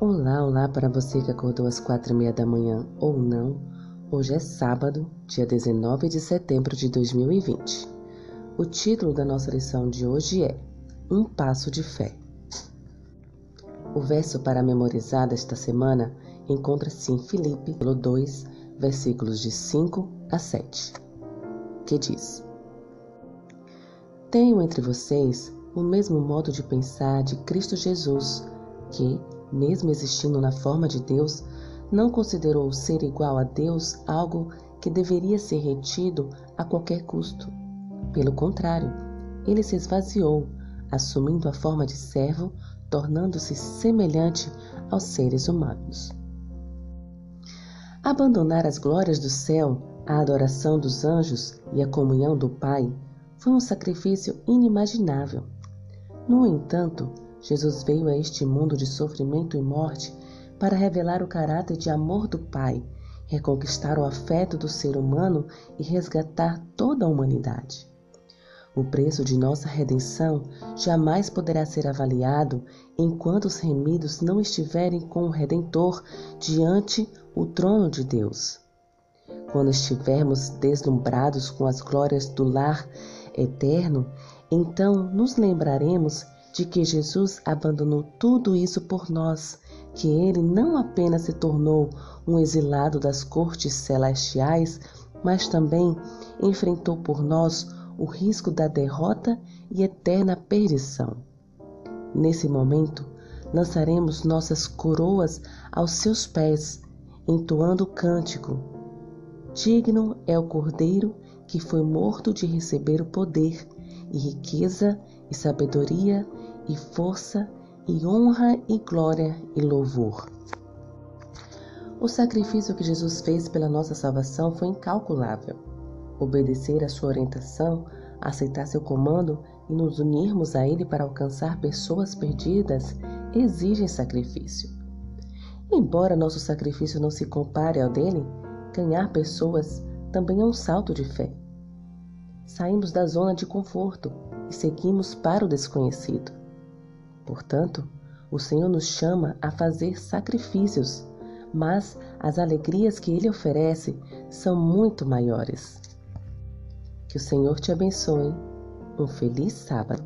Olá, olá para você que acordou às quatro e meia da manhã ou não. Hoje é sábado, dia 19 de setembro de 2020. O título da nossa lição de hoje é Um Passo de Fé. O verso para memorizar desta semana encontra-se em Filipe 2, versículos de 5 a 7, que diz: Tenho entre vocês o mesmo modo de pensar de Cristo Jesus, que, mesmo existindo na forma de Deus, não considerou ser igual a Deus algo que deveria ser retido a qualquer custo. Pelo contrário, ele se esvaziou, assumindo a forma de servo, tornando-se semelhante aos seres humanos. Abandonar as glórias do céu, a adoração dos anjos e a comunhão do Pai foi um sacrifício inimaginável. No entanto, Jesus veio a este mundo de sofrimento e morte para revelar o caráter de amor do Pai, reconquistar o afeto do ser humano e resgatar toda a humanidade. O preço de nossa redenção jamais poderá ser avaliado enquanto os remidos não estiverem com o Redentor diante o trono de Deus. Quando estivermos deslumbrados com as glórias do lar eterno, então nos lembraremos de que Jesus abandonou tudo isso por nós, que ele não apenas se tornou um exilado das cortes celestiais, mas também enfrentou por nós o risco da derrota e eterna perdição. Nesse momento, lançaremos nossas coroas aos seus pés, entoando o cântico: Digno é o Cordeiro que foi morto de receber o poder e riqueza e sabedoria e força e honra e glória e louvor. O sacrifício que Jesus fez pela nossa salvação foi incalculável. Obedecer à sua orientação, aceitar seu comando e nos unirmos a ele para alcançar pessoas perdidas exigem sacrifício. Embora nosso sacrifício não se compare ao dele, ganhar pessoas também é um salto de fé. Saímos da zona de conforto e seguimos para o desconhecido. Portanto, o Senhor nos chama a fazer sacrifícios, mas as alegrias que Ele oferece são muito maiores. Que o Senhor te abençoe. Um feliz sábado.